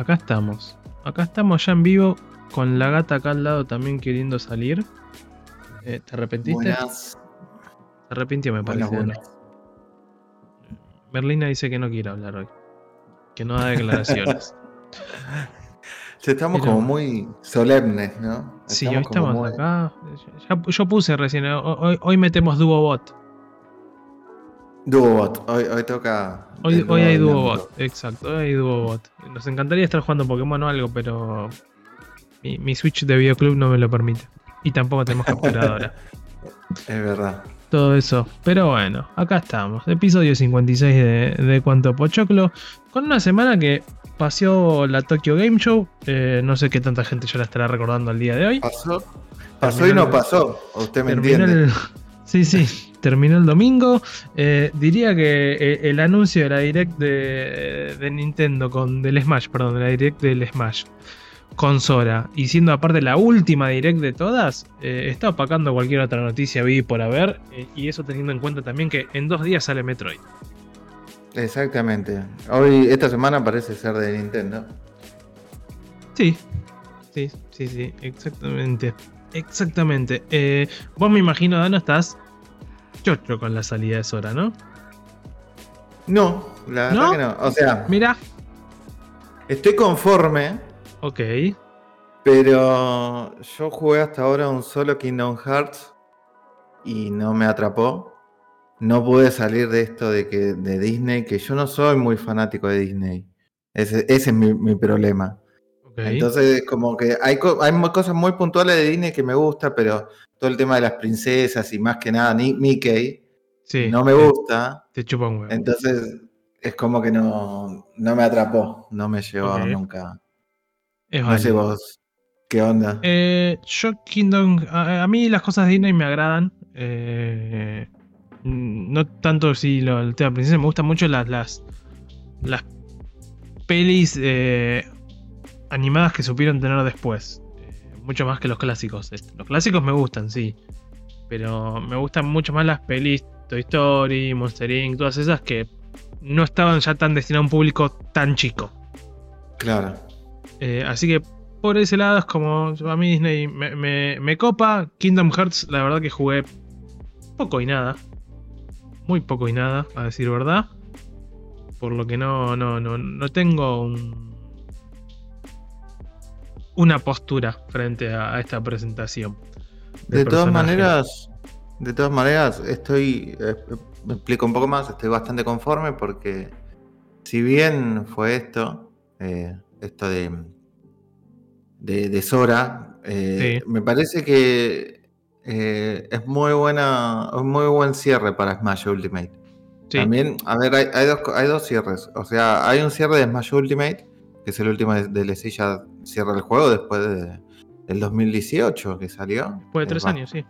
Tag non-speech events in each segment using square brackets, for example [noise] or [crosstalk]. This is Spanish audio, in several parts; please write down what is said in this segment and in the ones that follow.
acá estamos. Acá estamos ya en vivo con la gata acá al lado también queriendo salir. Eh, ¿Te arrepentiste? Buenas. Se arrepintió, me parece. Buenas. Merlina dice que no quiere hablar hoy. Que no da declaraciones. [laughs] Sí, estamos Pero- como muy solemnes, ¿no? sí, hoy estamos muy- acá. Ya- yo puse recién, hoy, hoy metemos Duobot. Duobot. Hoy, hoy toca. Hoy, hoy hay Duobot, exacto, hoy hay Duobot. Nos encantaría estar jugando Pokémon o algo, pero mi, mi Switch de videoclub no me lo permite. Y tampoco tenemos capturadora. [laughs] Es verdad. Todo eso. Pero bueno, acá estamos. Episodio 56 de, de Cuanto Pochoclo. Con una semana que paseó la Tokyo Game Show. Eh, no sé qué tanta gente ya la estará recordando al día de hoy. Pasó. Pasó y no pasó. Usted me entiende. el- [laughs] Sí, sí, terminó el domingo. Eh, diría que eh, el anuncio de la Direct de, de Nintendo con del Smash, perdón, de la Direct del Smash con Sora y siendo aparte la última Direct de todas, eh, está opacando cualquier otra noticia vi por haber y eso teniendo en cuenta también que en dos días sale Metroid. Exactamente. Hoy, esta semana parece ser de Nintendo. Sí, sí, sí, sí, exactamente. Exactamente. Eh, vos me imagino, Dano, estás chocho con la salida de Sora, ¿no? No, la ¿No? verdad que no. O sea, Mira. estoy conforme, Ok. pero yo jugué hasta ahora un solo Kingdom Hearts y no me atrapó. No pude salir de esto de que de Disney, que yo no soy muy fanático de Disney. Ese, ese es mi, mi problema. Ok. Entonces, como que hay, hay cosas muy puntuales de Disney que me gusta, pero todo el tema de las princesas y más que nada Ni- Mickey Sí, no me gusta. Te chupa un huevo. Entonces, es como que no, no me atrapó, no me llevó nunca. Es No sé vos, ¿qué onda? Eh, yo Kingdom... A, a mí las cosas de Disney me agradan. eh, mm, no tanto si lo, el tema princesa, me gustan mucho las, las, las pelis eh, animadas que supieron tener después. Eh, mucho más que los clásicos. Los clásicos me gustan, sí. Pero me gustan mucho más las pelis Toy Story, Monster Inc., todas esas que no estaban ya tan destinadas a un público tan chico. Claro. Eh, así que por ese lado es como a mí Disney me, me- me copa. Kingdom Hearts, la verdad que jugué poco y nada. Muy poco y nada, a decir verdad. Por lo que no, no, no, no tengo un- una postura frente a, a esta presentación. De todas personaje. maneras, de todas maneras, estoy, eh, me explico un poco más, estoy bastante conforme porque si bien fue esto, eh, esto de, de, de Sora, eh, Sí. me parece que es muy buena, muy buen cierre para Smash Ultimate. Sí, También, a ver, hay, hay dos, hay dos cierres. O sea, hay un cierre de Smash Ultimate, que es el último de- DLC, ya cierra el juego después de- del 2018 que salió. después de Es tres años, sí.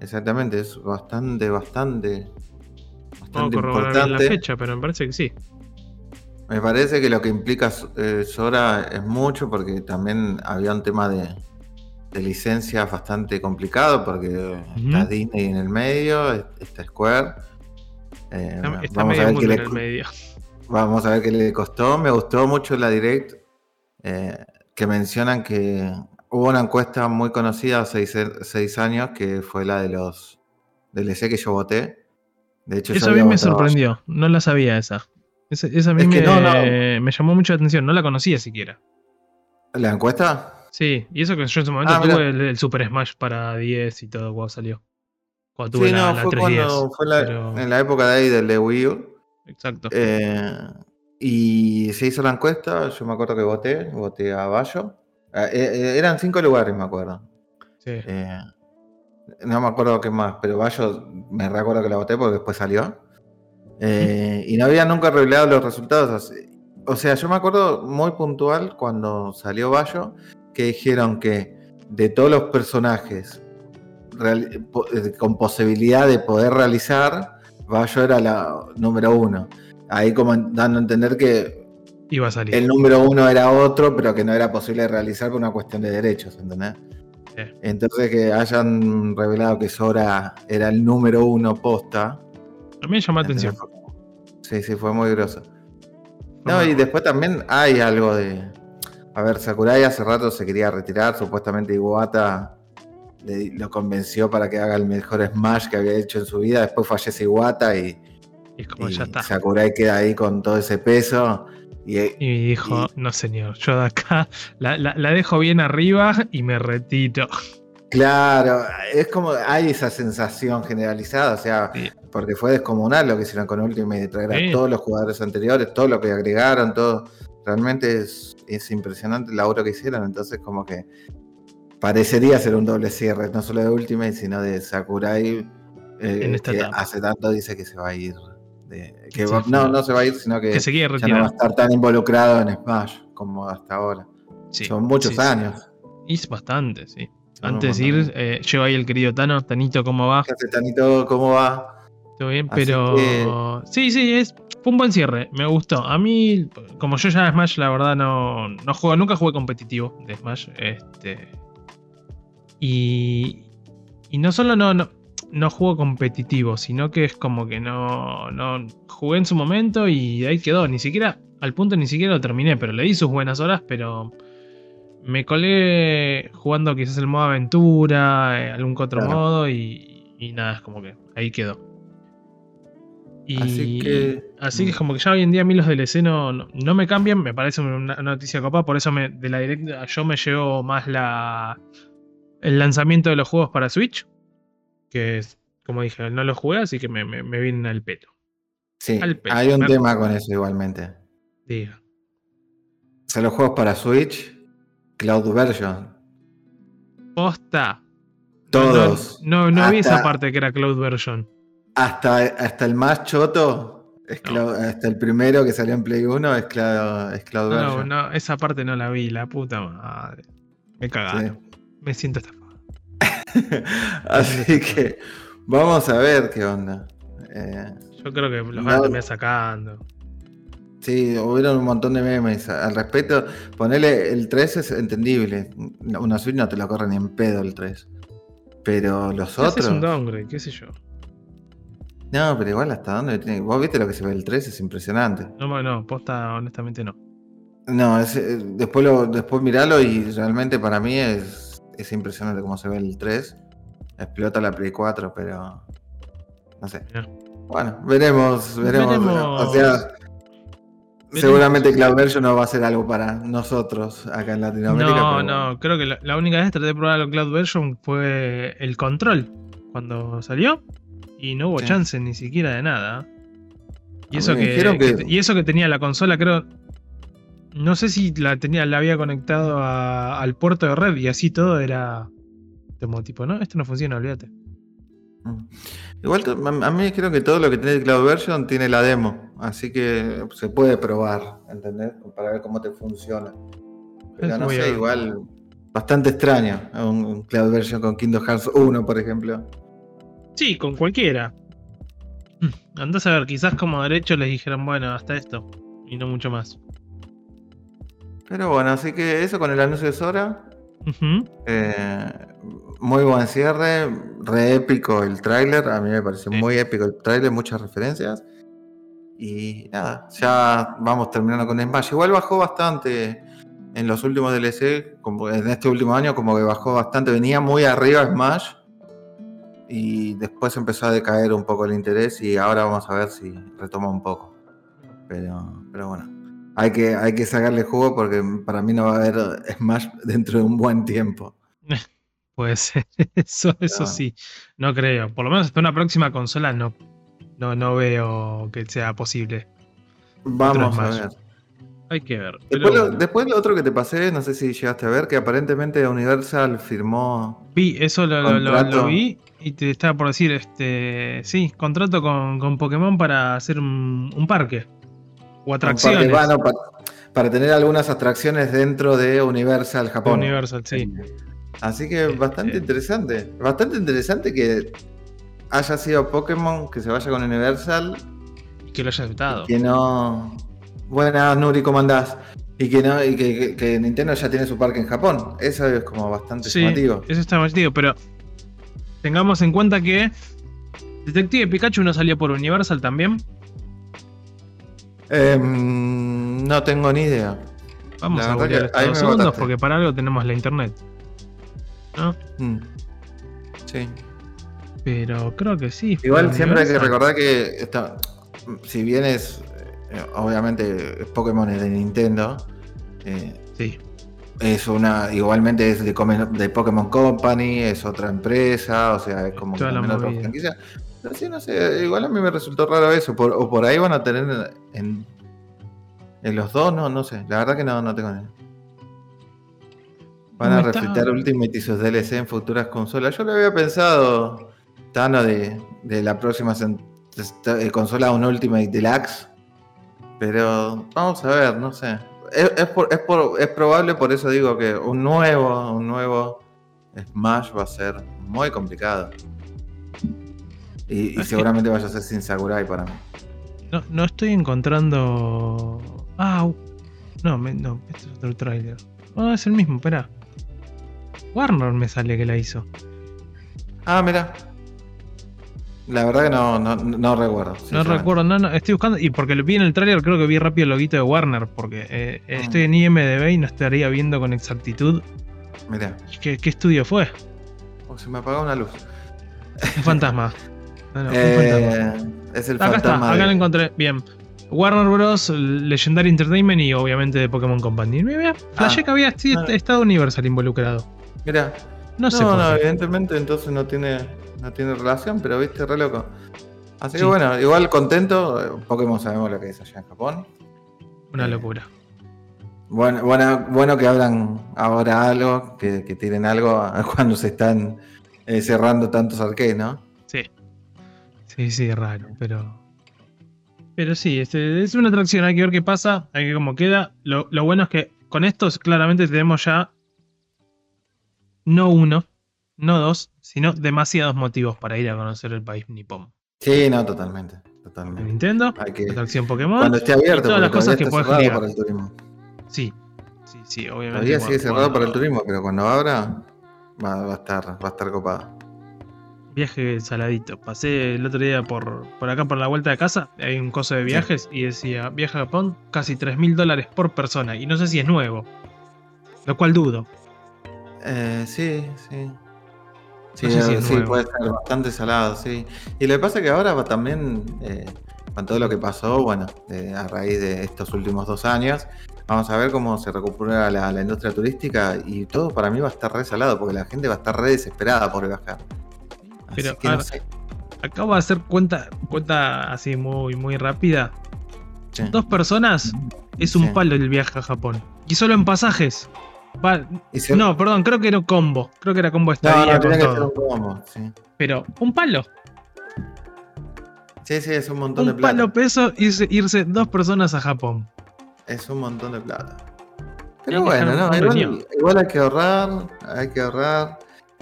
Exactamente, es bastante, bastante, bastante corroborar bien la importante. fecha, pero me parece que sí. Me parece que lo que implica eh, Sora es mucho porque también había un tema de, de licencias bastante complicado porque está Disney en el medio, es- está Square. Eh, Está, está vamos, a ver mundo qué en le, el medio. Vamos a ver qué le costó. Me gustó mucho la Direct eh, que mencionan que hubo una encuesta muy conocida hace seis, seis años que fue la de los DLC que yo voté. De hecho, Eso a mí me sorprendió, no la sabía esa. Esa, esa a mí Es me, no, no. me llamó mucho la atención, no la conocía siquiera. ¿La encuesta? Sí, y eso que yo en su momento Ah, tuve el, el Super Smash para 10 y todo cuando salió. Cuando tuve Sí, la, no, la fue 310. cuando fue la- pero- en la época de ahí del de Wii U. Exacto. Eh, y se hizo la encuesta, yo me acuerdo que voté, voté a Bayo. Eh, eh, eran cinco lugares, me acuerdo. sí. No me acuerdo qué más, pero Bayo me recuerdo que la voté porque después salió. Eh, y no había nunca revelado los resultados. O sea, yo me acuerdo muy puntual cuando salió Bayo que dijeron que de todos los personajes real- con posibilidad de poder realizar, Bayo era la número uno. Ahí como dando a entender que Iba a salir. el número uno era otro, pero que no era posible realizar por una cuestión de derechos, ¿entendés? Sí. Entonces que hayan revelado que Sora era el número uno posta. Me llamó la atención. Sí, sí, fue muy groso. No, y después también hay algo de. A ver, Sakurai hace rato se quería retirar, supuestamente Iwata le- lo convenció para que haga el mejor Smash que había hecho en su vida. Después fallece Iwata y, Y como y ya está. Sakurai queda ahí con todo ese peso. Y, Y dijo, no señor, yo de acá la, la- la dejo bien arriba y me retiro. Claro, es como hay esa sensación generalizada, o sea, Sí. porque fue descomunal lo que hicieron con Ultimate, de traer Sí. a todos los jugadores anteriores, todo lo que agregaron, todo. Realmente es, es impresionante el laburo que hicieron, entonces como que parecería ser un doble cierre, no solo de Ultimate, sino de Sakurai, eh, En esta que etapa. hace tanto dice que se va a ir. de- que Sí, va- sí. no, no se va a ir, sino que, Que ya no va a estar tan involucrado en Smash como hasta ahora. Sí, Son muchos sí, años. Es bastante, sí. Son Antes de ir, eh, ahí el querido Tano. Tanito, ¿cómo va? ¿Qué hace Tanito? ¿Cómo va? ¿Todo bien? Así Pero sí, sí, es, fue un buen cierre. Me gustó. A mí, como yo ya Smash, la verdad no, no juego, nunca jugué competitivo de Smash. Este, y, y no solo no, no, no juego competitivo, sino que es como que no, no jugué en su momento y ahí quedó. Ni siquiera, al punto ni siquiera lo terminé, pero le di sus buenas horas, pero me colé jugando quizás el modo aventura, eh, algún otro Claro. modo y, y nada, es como que ahí quedó. Y, Así que- así que es como que ya hoy en día a mí los DLC no, no, no me cambian, me parece una, una noticia copa, por eso me, de la directa yo me llevo más la el lanzamiento de los juegos para Switch, que es, como dije, no los jugué, así que me, me, me vienen al pelo. Sí, Al hay un tema con eso igualmente. Diga. O sea, los juegos para Switch, Cloud Version. Posta. Todos. No, no, no vi esa parte que era Cloud Version. Hasta, hasta el más choto, es No. Cloud- hasta el primero que salió en Play 1 es Cloud, es Cloud No, Version. no, esa parte no la vi, la puta madre. Me cagaron. Me siento estafado. [laughs] Así que vamos a ver qué onda. Eh, Yo creo que los van a terminar sacando. sí, hubieron un montón de memes al respecto. Ponerle el 3 es entendible. Una Switch no te lo corre ni en pedo el 3. Pero los Ese es otros. un downgrade, qué sé yo. No, pero igual hasta dónde tiene. Vos viste lo que se ve el 3, es impresionante. No, no, posta, honestamente no. No, es, eh, después lo, después miralo y realmente para mí es, es impresionante cómo se ve el 3. Explota la Play 4, pero. No sé. Bueno, veremos, veremos. Veremos. O sea. Seguramente Cloud Version no va a ser algo para nosotros acá en Latinoamérica. No, pero no, creo que la, la única vez que traté de probar la Cloud Version fue el control cuando salió y no hubo Sí. chance ni siquiera de nada. Y eso que- y eso que tenía la consola, creo. No sé si la tenía, la había conectado a- al puerto de red y así todo era como tipo, no, esto no funciona, olvídate. Mm. Igual a mí creo que todo lo que tiene Cloud Version tiene la demo, así que se puede probar, ¿entendés? Para ver cómo te funciona. Pero Es no sé, igual bastante extraño un, un Cloud Version con Kingdom Hearts 1, por ejemplo. Sí, con cualquiera. Hmm, Andás a ver, quizás como derecho les dijeron, bueno, hasta esto. Y no mucho más. Pero bueno, así que eso con el anuncio de Sora. Eh, muy buen cierre, re épico el tráiler, a mí me pareció Sí. muy épico el tráiler, muchas referencias. Y nada, ya vamos terminando con Smash. Igual bajó bastante en los últimos DLC, como en este último año, como que bajó bastante. Venía muy arriba Smash y después empezó a decaer un poco el interés y ahora vamos a ver si retoma un poco. Pero, pero bueno, hay que, hay que sacarle jugo porque para mí no va a haber Smash dentro de un buen tiempo. [laughs] Pues [laughs] eso, eso sí. No creo. Por lo menos hasta una próxima consola no, no, no veo que sea posible. Vamos a ver. Hay que ver. Después lo, bueno. después lo otro que te pasé, no sé si llegaste a ver, que aparentemente Universal firmó. Vi, eso lo, vi y te estaba por decir, este, sí, contrato con, con Pokémon para hacer un, un parque. O atracciones. un parque, para, tener algunas atracciones dentro de Universal Japón. Universal, sí. Así que bastante Eh. interesante. Bastante interesante que haya sido Pokémon que se vaya con Universal. Y que lo haya aceptado. Que no. Buenas, Nuri, ¿cómo andás? Y que no, y que, que- que Nintendo ya tiene su parque en Japón. Eso es como bastante Sí, llamativo. eso está divertido, pero tengamos en cuenta que Detective Pikachu no salió por Universal también. Em, No tengo ni idea. Vamos La a estos me segundos porque para algo tenemos la internet. ¿No? Mm. Sí. Pero creo que sí. Igual siempre hay que recordar que esta- si bien es, eh, obviamente, es Pokémon es de Nintendo, eh, Sí. es una, igualmente es de, de Pokémon Company, es otra empresa, o sea, es como también otra franquicia. Sí, no sé, igual a mí me resultó raro eso, por- o por ahí van a tener en, en los dos, no, no sé, la verdad que no, no tengo ni. Van a está- refletar Ultimate y sus DLC en futuras consolas. Yo lo había pensado, Tano, de, de la próxima eh, consola un Ultimate Deluxe. Pero vamos a ver, no sé. Es, es por- es por- es probable, por eso digo que un nuevo, un nuevo Smash va a ser muy complicado. Y, seguramente vaya a ser sin Sakurai para mí. No, no estoy encontrando. Ah, u- no, me- no, este es otro tráiler. Ah, es el mismo, espera. Warner me sale que la hizo. Ah, mira. La verdad que no, no, no recuerdo. No recuerdo, no, no, estoy buscando. Y porque lo vi en el tráiler, creo que vi rápido el loguito de Warner. Porque eh, Ah. estoy en IMDB y no estaría viendo con exactitud Mira. qué, qué estudio fue. Oh, se me apagó una luz. Un fantasma. [laughs] No, no. Eh, es el Acá está, acá de- lo encontré. Bien. Warner Bros. Legendary Entertainment y obviamente de Pokémon Company. Mira, flashé que había ah. estado Universal involucrado. Mira. No, No, sé no, qué. evidentemente entonces no tiene, no tiene relación, pero viste, re loco. Así Sí. que bueno, igual contento. eh, Pokémon sabemos lo que es allá en Japón. Una Eh, locura. Bueno, bueno, bueno que hablan ahora algo, que, que tienen algo [laughs] cuando se están eh, cerrando tantos arcades, ¿no? Sí. Sí, raro, pero. Pero sí, este, es una atracción, hay que ver qué pasa, hay que ver cómo queda. Lo, lo bueno es que con estos claramente tenemos ya no uno, no dos, sino demasiados motivos para ir a conocer el país nipón. Sí, no, totalmente. Totalmente. Nintendo, que, atracción Pokémon. cuando esté abierto, todas las cosas que puedes para el turismo. Sí, sí, sí, obviamente. Todavía sigue cuando- cerrado para el turismo, pero cuando abra va, va a estar, va a estar copado. Viaje saladito. Pasé el otro día por, por acá por la vuelta de casa. Hay un coso de viajes y decía viaje a Japón casi 3 mil dólares por persona. Y no sé si es nuevo. Lo cual dudo. Eh, sí, sí. Sí, No sé si es sí, nuevo. puede ser bastante salado, sí. Y lo que pasa es que ahora también, eh, con todo lo que pasó, bueno, eh, a raíz de estos últimos dos años, vamos a ver cómo se recupera la, la industria turística y todo para mí va a estar re salado, porque la gente va a estar re desesperada por viajar. Pero, que a no ver, sé. Acabo de hacer cuenta, cuenta así muy, muy rápida. Sí. Dos personas es un Sí. palo el viaje a Japón. Y solo en pasajes. Va- no, perdón, creo que era un combo. Creo que era combo estadía no, con tiene que ser todo. un combo, sí. Pero un palo. Sí, sí, es un montón de Un plata. palo peso irse, irse dos personas a Japón. Es un montón de plata. Pero bueno, no, un igual hay que ahorrar, hay que ahorrar.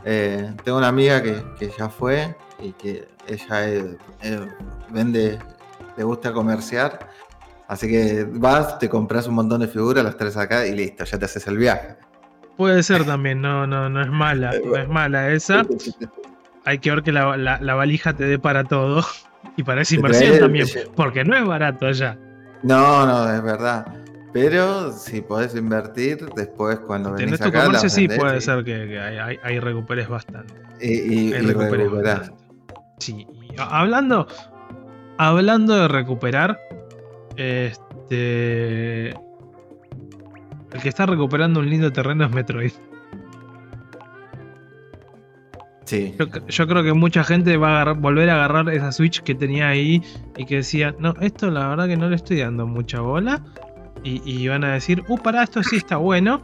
Eh, tengo una amiga que, que ya fue y que ella eh, eh, vende, le gusta comerciar. Así que vas, te compras un montón de figuras, las traes acá y listo, ya te haces el viaje. Puede ser también, no, no, no es mala. No es mala esa. Hay que ver que la, la- la valija te dé para todo. [laughs] Y para esa inversión también. Porque no es barato allá. No, no, es verdad. Pero si podés invertir, después cuando venís Tenés tu acá, comercio, sí, puede y- ser que, que ahí, ahí- recuperes bastante. Y, y, Ahí y recuperes bastante. Sí. hablando, hablando de recuperar, este. El que está recuperando un lindo terreno es Metroid. Sí. Yo, cre- yo creo que mucha gente va a agarrar- volver a agarrar esa Switch que tenía ahí y que decía, no, esto la verdad que no le estoy dando mucha bola. Y, y van a decir, uh, pará, esto sí está bueno.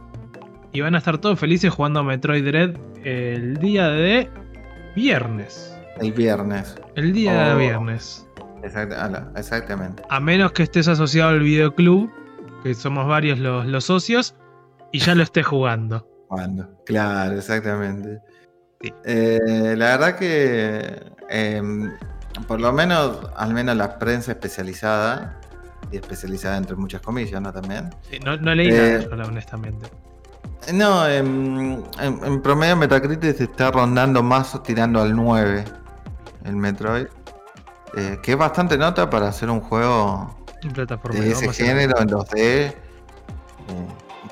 Y van a estar todos felices jugando a Metroid Dread el día de viernes. El viernes. El día de Oh. viernes. Exact- exactamente. A menos que estés asociado al videoclub, que somos varios los, los socios, y ya lo [laughs] estés jugando. Cuando. Claro, exactamente. Sí. Eh, la verdad que em, por lo menos, al menos la prensa especializada, y especializada entre muchas comillas, ¿no? También. No, no leí Eh, nada, yo, honestamente. No, en, en promedio Metacritic se está rondando más tirando al 9 el Metroid. eh, que es bastante nota para hacer un juego de ese género en 2D, eh,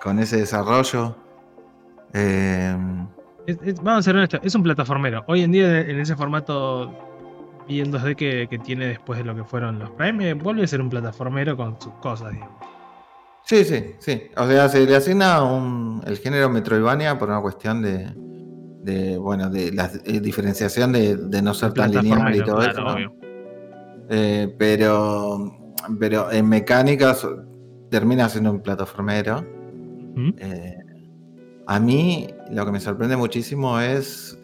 con ese desarrollo. Eh, vamos a ser honestos, es un plataformero. Hoy en día en ese formato bien 2D que, tiene después de lo que fueron los Prime, vuelve a ser un plataformero con sus cosas, digamos. Sí, sí, sí. O sea, se le asigna un, el género Metroidvania por una cuestión de, bueno, de la eh, diferenciación de, no ser tan lineal y todo eso. Eh, pero, pero en mecánicas termina siendo un plataformero. Eh, a mí lo que me sorprende muchísimo es,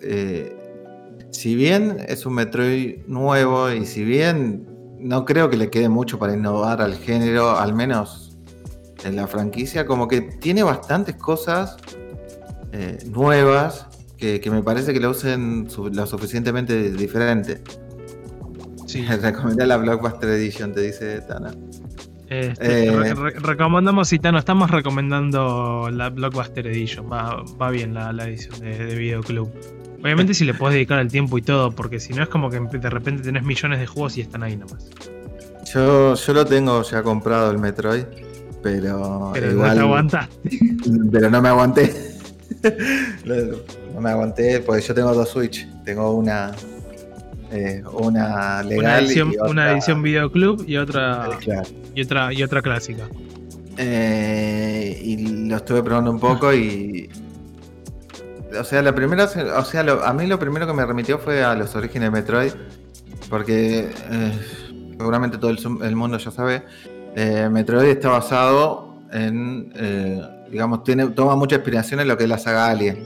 si bien es un Metroid nuevo y si bien no creo que le quede mucho para innovar al género, al menos en la franquicia, como que tiene bastantes cosas eh, nuevas que, me parece que lo usen lo suficientemente diferente. Sí. [laughs] Recomendé la Blockbuster Edition, te dice Tana. Este, eh, recomendamos, y Tano, estamos recomendando la Blockbuster Edition. Va, bien la, edición de, de Videoclub. Obviamente si le puedes dedicar el tiempo y todo, porque si no es como que de repente tenés millones de juegos y están ahí nomás. Yo, yo lo tengo ya comprado el Metroid pero. no te aguantaste. [laughs] Pero no me aguanté. [laughs] no me aguanté, porque yo tengo dos Switch. Tengo una. Eh, una legal. Una edición, y otra, una edición videoclub y otra. Y otra, y otra clásica. Eh, y lo estuve probando un poco y. O sea, la primera. O sea, a mí lo primero que me remitió fue a los orígenes de Metroid. Porque. Eh, seguramente todo el mundo ya sabe eh, Metroid está basado en, eh, digamos, tiene, toma mucha inspiración en lo que es la saga Alien.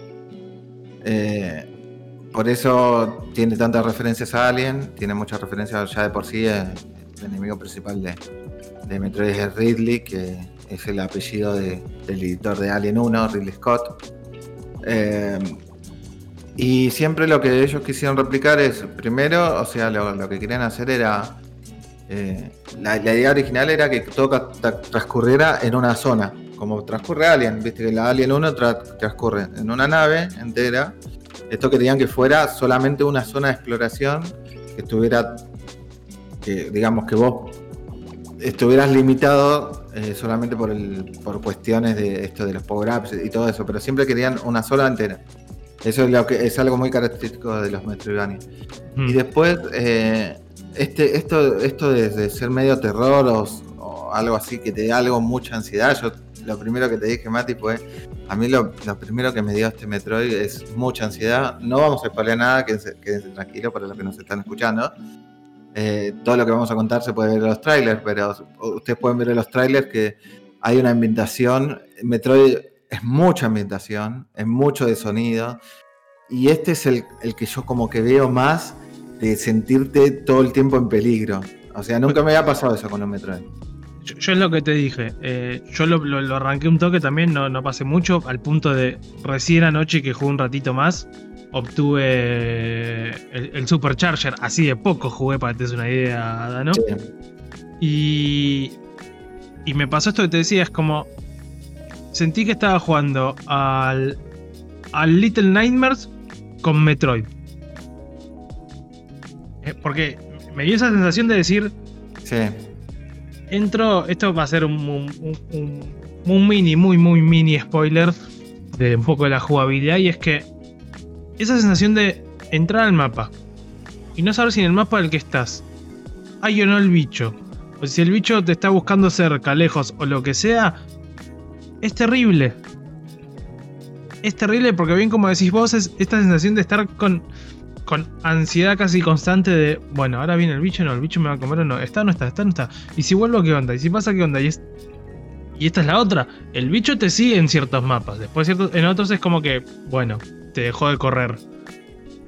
Por eso tiene tantas referencias a Alien, tiene muchas referencias ya de por sí. el enemigo principal de, Metroid es Ridley, que es el apellido del editor de Alien 1, Ridley Scott. Y siempre lo que ellos quisieron replicar es, primero, o sea, lo que querían hacer era eh, la, idea original era que todo transcurriera en una zona, como transcurre Alien, viste que la Alien 1 transcurre en una nave entera. Esto querían que fuera solamente una zona de exploración, que estuviera, digamos que vos estuvieras limitado eh, solamente por, el, por cuestiones de esto de los power-ups y todo eso, pero siempre querían una sola entera. Eso es, lo que, es algo muy característico de los Metroidvania. Mm. Y después, eh, este, esto, esto de, ser medio terror o, algo así que te dé algo, mucha ansiedad. Yo lo primero que te dije, Mati, fue. A mí lo, primero que me dio este Metroid es mucha ansiedad. No vamos a spoiler nada, quédense, tranquilos para los que nos están escuchando. Eh, todo lo que vamos a contar se puede ver en los trailers, pero ustedes pueden ver en los trailers que hay una ambientación. Metroid es mucha ambientación, es mucho de sonido. Y este es el, que yo como que veo más de sentirte todo el tiempo en peligro. O sea, nunca me había pasado eso con los Metroid. Yo, es lo que te dije. Eh, yo lo, arranqué un toque también, no, no pasé mucho, al punto de recién anoche que jugué un ratito más, obtuve el, Supercharger. Así de poco jugué para que te des una idea, Dano. Y, y me pasó esto que te decía, es como. Sentí que estaba jugando al, al Little Nightmares con Metroid. Eh, porque me dio esa sensación de decir. Sí. Entro. Esto va a ser un, un, mini, muy, muy mini spoiler de un poco de la jugabilidad. Y es que. Esa sensación de entrar al mapa y no saber si en el mapa del que estás hay o no el bicho. O si el bicho te está buscando cerca, lejos o lo que sea, es terrible. Es terrible porque bien como decís vos, es esta sensación de estar con con ansiedad casi constante de, bueno, ahora viene el bicho, no, el bicho me va a comer o no, está, no está, está, no está. Y si vuelvo, ¿qué onda? Y si pasa, ¿qué onda? Y, y esta es la otra. El bicho te sigue en ciertos mapas. Después en otros es como que, bueno, te dejó de correr.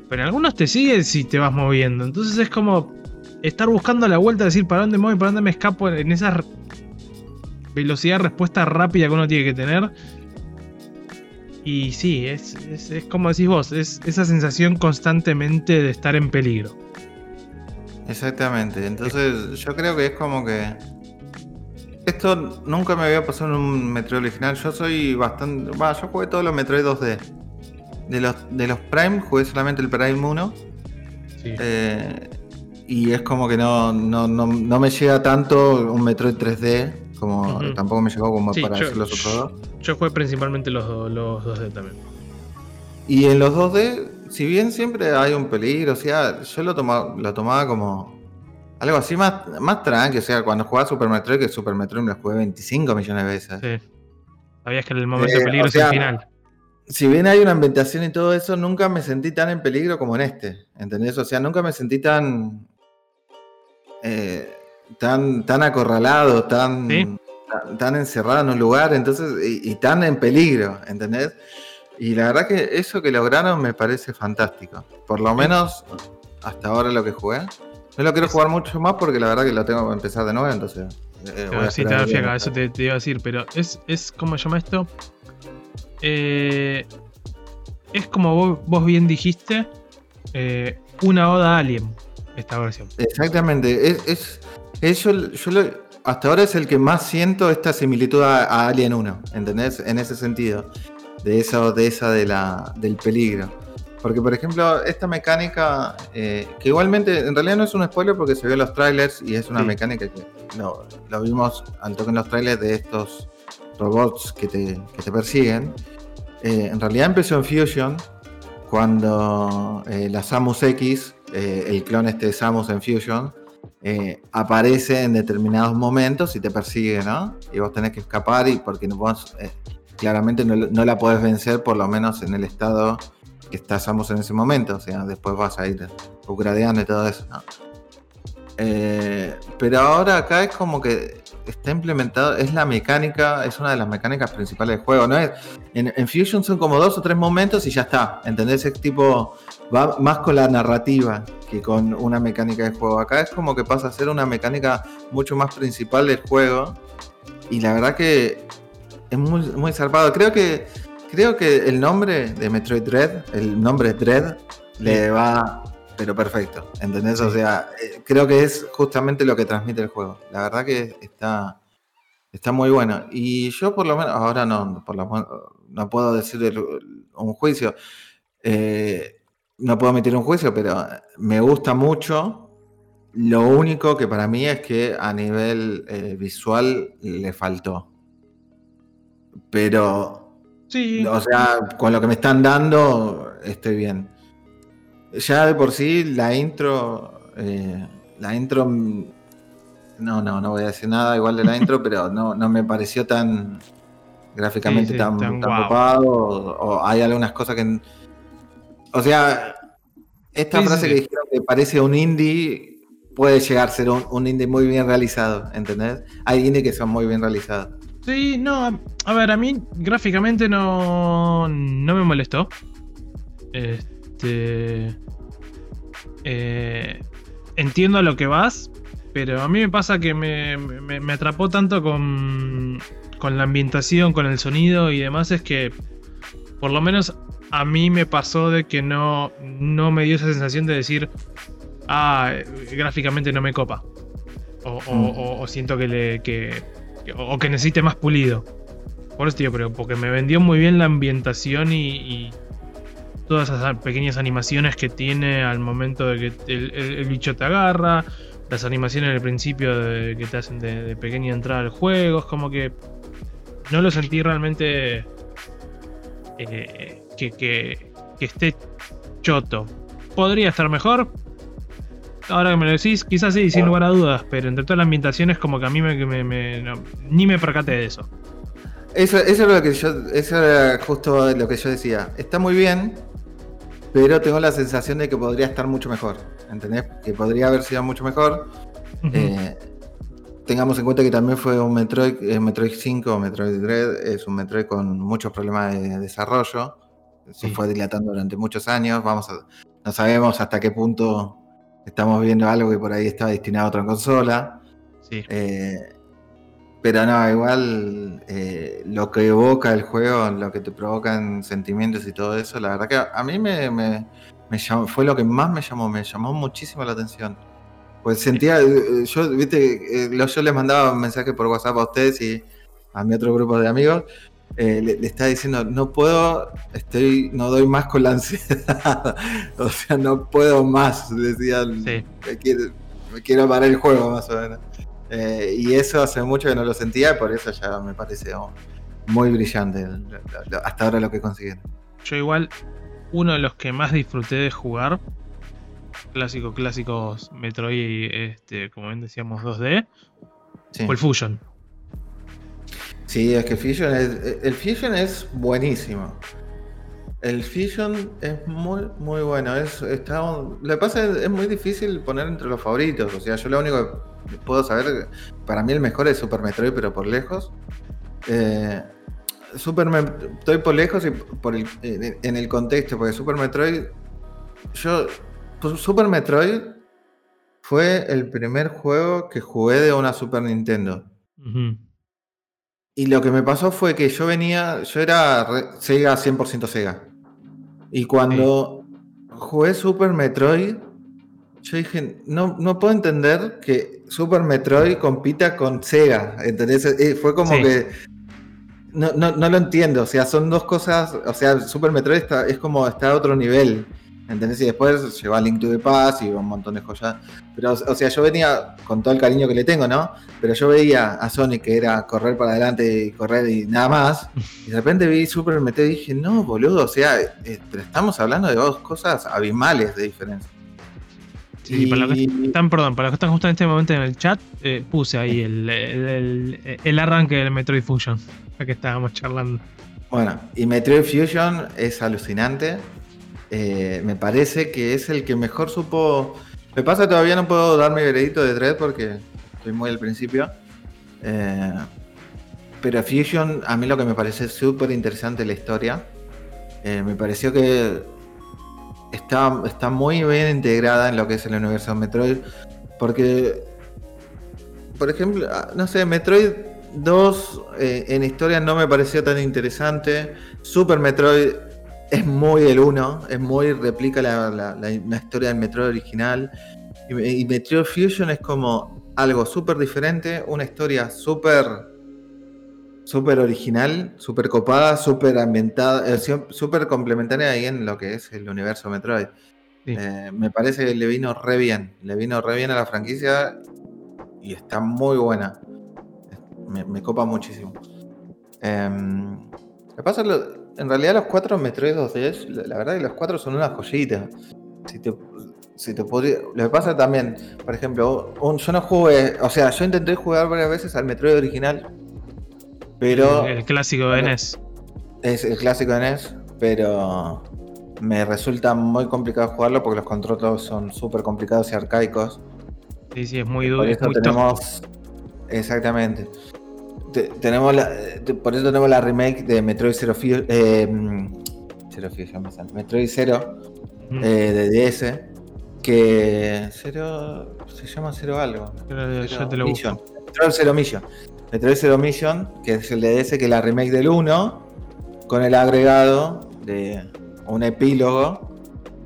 Pero en algunos te sigue si te vas moviendo. Entonces es como estar buscando la vuelta, decir para dónde me voy, para dónde me escapo en esa velocidad de respuesta rápida que uno tiene que tener. Y sí, es, como decís vos, es esa sensación constantemente de estar en peligro. Exactamente, entonces yo creo que es como que... Esto nunca me había pasado en un Metroid original, yo soy bastante... Va, yo jugué todos los Metroid 2D. De los, de los Prime jugué solamente el Prime 1. Sí. Eh, y es como que no, no, no, no me llega tanto un Metroid 3D, como tampoco me llegó como Sí, para yo- hacer los otros dos. Yo jugué principalmente los, los 2D también. Y en los 2D, si bien siempre hay un peligro, o sea, yo lo tomaba, lo tomaba como algo así más, más tranqui, o sea, cuando jugaba Super Metroid, que Super Metroid me lo jugué 25 millones de veces. Sí. Sabías que el momento Eh, de peligro o es el final. Si bien hay una ambientación y todo eso, nunca me sentí tan en peligro como en este, ¿entendés? O sea, nunca me sentí tan... eh, tan, tan acorralado, tan, Sí. tan, tan encerrado en un lugar, entonces, y, y tan en peligro, ¿entendés? Y la verdad que eso que lograron me parece fantástico. Por lo menos hasta ahora lo que jugué. No lo quiero jugar mucho más porque la verdad que lo tengo que empezar de nuevo, entonces. eh, sí, te eso te, te iba a decir, pero es, es ¿cómo se llama esto? Eh, es como vos, vos bien dijiste, eh, una oda a Alien, esta versión. Exactamente. Es, es, es yo, yo lo- hasta ahora es el que más siento esta similitud a, a Alien 1, ¿entendés? En ese sentido. De eso, de esa de la, del peligro. Porque, por ejemplo, esta mecánica, eh, que igualmente, en realidad no es un spoiler porque se vio en los trailers y es una Sí. mecánica que lo, lo vimos al toque en los trailers de estos robots que te, que te persiguen. Eh, en realidad empezó en Fusion cuando eh, la Samus X, eh, el clon este de Samus en Fusion, eh, aparece en determinados momentos y te persigue, ¿no? Y vos tenés que escapar y porque no claramente no, no la podés vencer, por lo menos en el estado que está Samus en ese momento. O sea, después vas a ir upgradeando y todo eso, ¿no? Pero ahora acá es como que está implementado, es la mecánica, es una de las mecánicas principales del juego, ¿no? Es, en, en Fusion son como dos o tres momentos y ya está, ¿entendés? Es tipo, va más con la narrativa que con una mecánica de juego. Acá es como que pasa a ser una mecánica mucho más principal del juego y la verdad que es muy, muy zarpado. Creo que, creo que el nombre de Metroid Dread, el nombre Dread, le va pero perfecto, ¿entendés? O sea, eh, creo que es justamente lo que transmite el juego. La verdad que está, está muy bueno. Y yo por lo menos, ahora no, por lo menos, no puedo decir el- un juicio, eh, no puedo emitir un juicio, pero me gusta mucho. Lo único que para mí es que a nivel eh, visual le faltó. Pero Sí, o sea, con lo que me están dando, estoy bien. Ya de por sí, la intro. eh, la intro. mm, No, no, no voy a decir nada igual de la intro, [laughs] pero no, no me pareció tan. gráficamente Sí, sí, tan, tan tan copado. O, o hay algunas cosas que. O sea, esta Sí, frase que dijeron que parece un indie. Puede llegar a ser un, un indie muy bien realizado, ¿entendés? Hay indie que son muy bien realizados. Sí, no, a- a ver, a mí gráficamente no, no me molestó. Este. Eh, entiendo a lo que vas, pero a mí me pasa que me, me- me atrapó tanto con, con la ambientación, con el sonido y demás, es que por lo menos a mí me pasó de que no, no me dio esa sensación de decir, ah, gráficamente no me copa. O, Mm. o- o siento que le. Que- o que necesite más pulido. Por eso, tío, pero porque me vendió muy bien la ambientación y, y todas esas pequeñas animaciones que tiene al momento de que el, bicho te agarra, las animaciones al principio de- que te hacen de, de pequeña entrada al juego, es como que no lo sentí realmente eh, que, que- esté choto. ¿Podría estar mejor? Ahora que me lo decís, quizás sí, sin lugar a dudas, pero entre todas las ambientaciones como que a mí me, ni me percaté de eso. Eso, eso, es lo que yo, eso era justo lo que yo decía. Está muy bien, pero tengo la sensación de que podría estar mucho mejor. ¿Entendés? Que podría haber sido mucho mejor. Eh, tengamos en cuenta que también fue un Metroid, eh, Metroid 5, Metroid Dread, es un Metroid con muchos problemas de desarrollo. Se Sí. fue dilatando durante muchos años. Vamos a, no sabemos hasta qué punto estamos viendo algo que por ahí estaba destinado a otra consola. Sí. Eh, pero no, igual eh, lo que evoca el juego, lo que te provocan sentimientos y todo eso, la verdad que a, mí me, me- me llamó- fue lo que más me llamó, me llamó muchísimo la atención. Pues sentía, eh, yo, viste, eh, yo les mandaba un mensaje por WhatsApp a ustedes y a mi otro grupo de amigos, eh, le, está diciendo, no puedo, estoy, no doy más con la ansiedad. [laughs] o sea, no puedo más, decía, me, quiero, parar el juego más o menos. Eh, y eso hace mucho que no lo sentía y por eso ya me parece muy brillante hasta ahora lo que consiguieron. Yo igual, uno de los que más disfruté de jugar, clásico, clásicos Metroid, este, como bien decíamos, 2D, fue el Fusion. Sí, es que Fusion es, el Fusion es buenísimo. El Fusion es muy, muy bueno. Es, está, lo que pasa es, es muy difícil poner entre los favoritos. O sea, yo lo único que puedo saber, para mí el mejor es Super Metroid, pero por lejos. Eh, Super estoy por lejos y por el, en el contexto, porque Super Metroid, yo, pues Super Metroid fue el primer juego que jugué de una Super Nintendo. Y lo que me pasó fue que yo venía, yo era Sega 100% Sega. Y cuando jugué Super Metroid, yo dije, no, no puedo entender que Super Metroid compita con Sega. ¿Entendés? Fue como que no, no, no, lo entiendo. O sea, son dos cosas. O sea, Super Metroid está, es como está a otro nivel. ¿Entendés? Y después lleva Link to the Past y un montón de joyas. Pero, o sea, yo venía con todo el cariño que le tengo, ¿no? Pero yo veía a Sonic que era correr para adelante y correr y nada más. Y de repente vi Super Metroid y dije, no, boludo, o sea, eh, pero estamos hablando de dos cosas abismales de diferencia. Sí, para los que están, perdón, para los que están justo en este momento en el chat, eh, puse ahí el, el, arranque del Metroid Fusion, ya que estábamos charlando. Bueno, y Metroid Fusion es alucinante. Eh, me parece que es el que mejor supo. Me pasa todavía no puedo dar mi veredito de Dread porque estoy muy al principio. Eh, pero Fusion, a mí lo que me parece súper interesante la historia. me pareció que está, está muy bien integrada en lo que es el universo de Metroid. Porque, por ejemplo, ah, no sé, Metroid 2 eh, en historia no me pareció tan interesante. Super Metroid es muy el 1, es muy replica la, historia del Metroid original. y Metroid Fusion es como algo súper diferente, una historia súper súper original, súper copada, súper ambientada, eh, súper complementaria ahí en lo que es el universo Metroid. Eh, me parece que le vino re bien, le vino re bien a la franquicia y está muy buena. Me, copa muchísimo. Em, pasa, en realidad los cuatro Metroid 2D, la verdad que los cuatro son unas joyitas. Si te, si te podría, lo que pasa también, por ejemplo, yo no jugué, o sea, yo intenté jugar varias veces al Metroid original, pero. El, clásico de NES. Es el clásico de NES, pero me resulta muy complicado jugarlo porque los controles son súper complicados y arcaicos. Sí, sí, es muy duro. Por eso tenemos. Exactamente. Tenemos la, por eso tenemos la remake de Metroid Zero Fusion. Eh, Zero Fusion, Metroid Zero eh, de DS. Que. Zero. Se llama Zero algo. Yo te lo Mission. Metroid Zero Mission. Metroid Zero Mission, que es el ese, que es la remake del 1, con el agregado de un epílogo,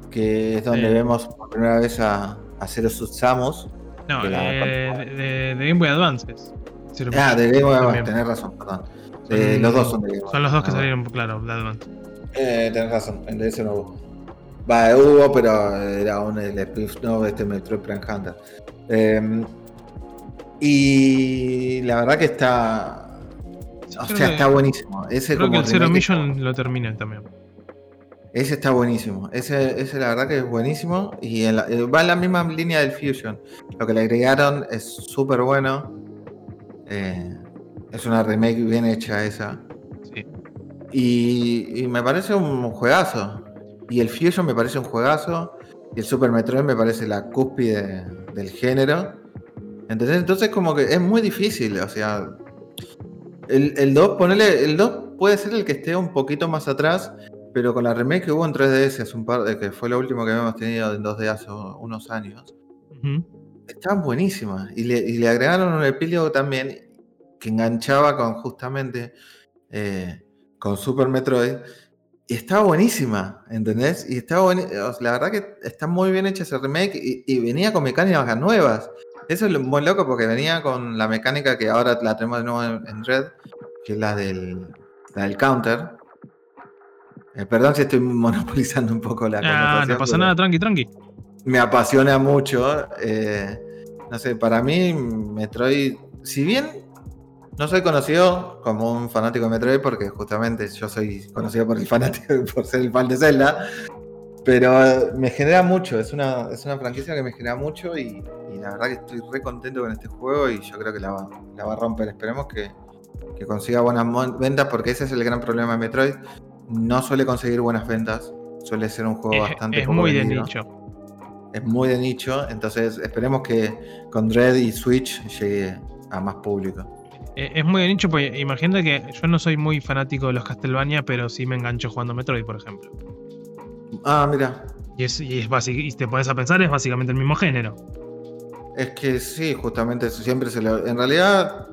que es donde vemos por primera vez a, a Zero Samus. No, de, de, Game Boy Advance. Ah, de Game Boy Advance, tenés razón, perdón. los dos son de Game Boy Son los dos que salieron, claro, de Advance. Eh, tenés razón, el de ese no hubo. Va, hubo, pero era un el spin no este Metroid Prime Hunter. Eh, y la verdad que está. O sea, está buenísimo. Ese creo que el Zero Mission lo termina también. Ese está buenísimo. Ese, ese la verdad que es buenísimo. Y eh, va en la misma línea del Fusion. Lo que le agregaron es súper bueno. Eh, es una remake bien hecha esa. Sí. Y, me parece un juegazo. Y el Fusion me parece un juegazo. Y el Super Metroid me parece la cúspide del género. Entonces como que es muy difícil, o sea, el, 2, ponerle, el 2 puede ser el que esté un poquito más atrás, pero con la remake que hubo en 3DS hace un par de, que fue lo último que habíamos tenido en 2D hace unos años, estaban buenísimas. Y le, agregaron un epílogo también que enganchaba con justamente eh, con Super Metroid. Y estaba buenísima, ¿entendés? Y estaba la verdad que está muy bien hecha ese remake y, y venía con mecánicas nuevas. Eso es muy loco porque venía con la mecánica que ahora la tenemos de nuevo en, Red, que es la del, la del counter. Eh, perdón si estoy [laughs] monopolizando un poco la Ah, no pasa nada, tranqui, tranqui. Me apasiona mucho. eh, no sé, para mí, Metroid, si bien no soy conocido como un fanático de Metroid, porque justamente yo soy conocido por el [laughs] fanático, por ser el fan de Zelda, pero me genera mucho, es una, es una franquicia que me genera mucho y, y la verdad que estoy re contento con este juego y yo creo que la va, la va a romper. Esperemos que, que consiga buenas ventas, porque ese es el gran problema de Metroid. No suele conseguir buenas ventas, suele ser un juego Es, bastante es muy de vendido. nicho. Es muy de nicho, entonces esperemos que con Dread y Switch llegue a más público. Eh, Es muy de nicho, porque imagínate que yo no soy muy fanático de los Castlevania, pero sí me engancho jugando Metroid, por ejemplo. Ah, mira, Y, es, y, es básic- y te pones a pensar, es básicamente el mismo género. es que sí, justamente siempre se lo... En realidad,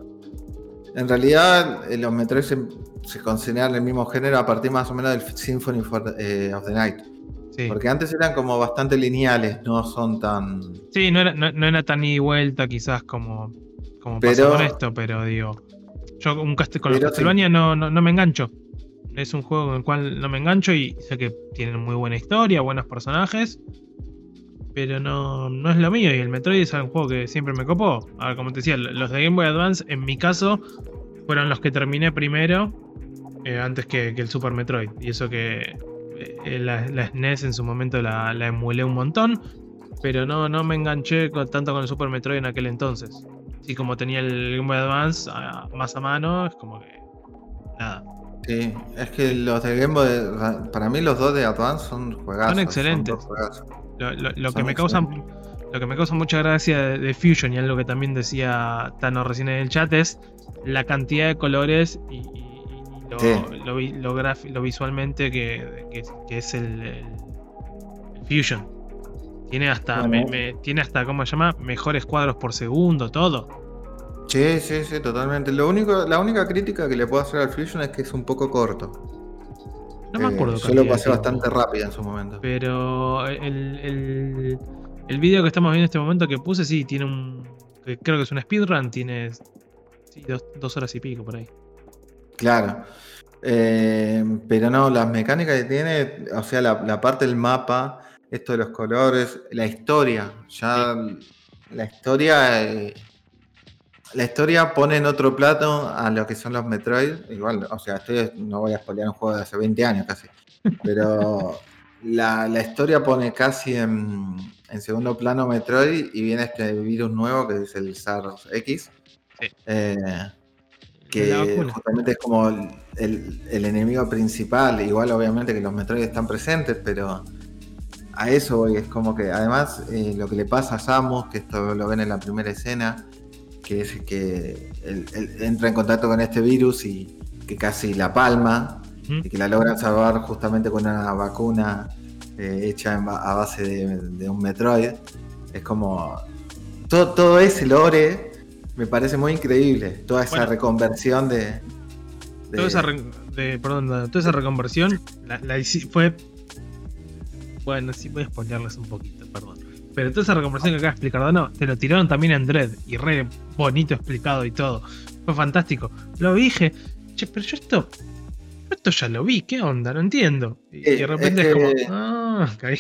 en realidad eh, los Metroid se, se consideran el mismo género a partir más o menos del Symphony for- eh, of the Night. Sí, Porque antes eran como bastante lineales, no son tan... sí no, era, no, no era tan ida y vuelta quizás como, como Pero- pasa con esto, pero digo, yo un Castel- con los sí. Castlevania no, no, no me engancho. Es un juego con el cual no me engancho y sé que tienen muy buena historia, buenos personajes, pero no, no es lo mío. Y el Metroid es un juego que siempre me copó. Ahora, como te decía, los de Game Boy Advance, en mi caso, fueron los que terminé primero eh, antes que, que el Super Metroid. Y eso que la, la SNES en su momento la, la emulé un montón, pero no, no me enganché con- tanto con el Super Metroid en aquel entonces. Así como tenía el Game Boy Advance más a mano, es como que. Nada. Sí, es que los de Game Boy, para mí los dos de Advance son juegazos. Son excelentes. juegazos. Lo, lo- lo que me causa, lo que me causa mucha gracia de, de Fusion y algo que también decía Tano recién en el chat es la cantidad de colores y, y- y lo, Sí. lo vi- lo grafi- lo visualmente que, que- que es el, Fusion. Tiene hasta, Bueno. me- me- tiene hasta, ¿cómo se llama? Mejores cuadros por segundo, todo. Sí, sí, sí, totalmente. Lo único, la única crítica que le puedo hacer al Fusion es que es un poco corto. No me Eh, acuerdo. Yo lo pasé bastante rápido en su momento. Pero el, el, el video que estamos viendo en este momento que puse, sí, tiene un. creo que es un speedrun, tiene. Sí, dos, dos horas y pico por ahí. Claro. Eh, pero no, las mecánicas que tiene, o sea, la, la parte del mapa, esto de los colores, la historia, ya la historia, eh, la historia pone en otro plato a lo que son los Metroid. Igual, o sea, estoy, no voy a spoilear un juego de hace 20 años casi, pero [laughs] la, la historia pone casi en, en segundo plano Metroid y viene este virus nuevo que es el SARS-X. Sí. eh, que justamente es como el, el- el enemigo principal. Igual obviamente que los Metroid están presentes, pero a eso voy. Es como que además eh, lo que le pasa a Samus, que esto lo ven en la primera escena, que es que él, él entra en contacto con este virus y que casi la palma y que la logran salvar justamente con una vacuna eh, hecha en a base de, de un Metroid. Es como todo, todo ese lore me parece muy increíble. Toda esa Bueno. reconversión de. de- Toda esa, re- de- perdón, toda esa reconversión la, la fue. Bueno, sí, voy a spoilearles un poquito, perdón. Pero toda esa reconversión que acaba de explicar Dano, te lo tiraron también en Dread y re bonito explicado y todo. Fue fantástico. Lo dije, che, pero yo esto. yo esto ya lo vi, ¿qué onda? No entiendo. Y, Eh, de repente es, es como. Ah, caí.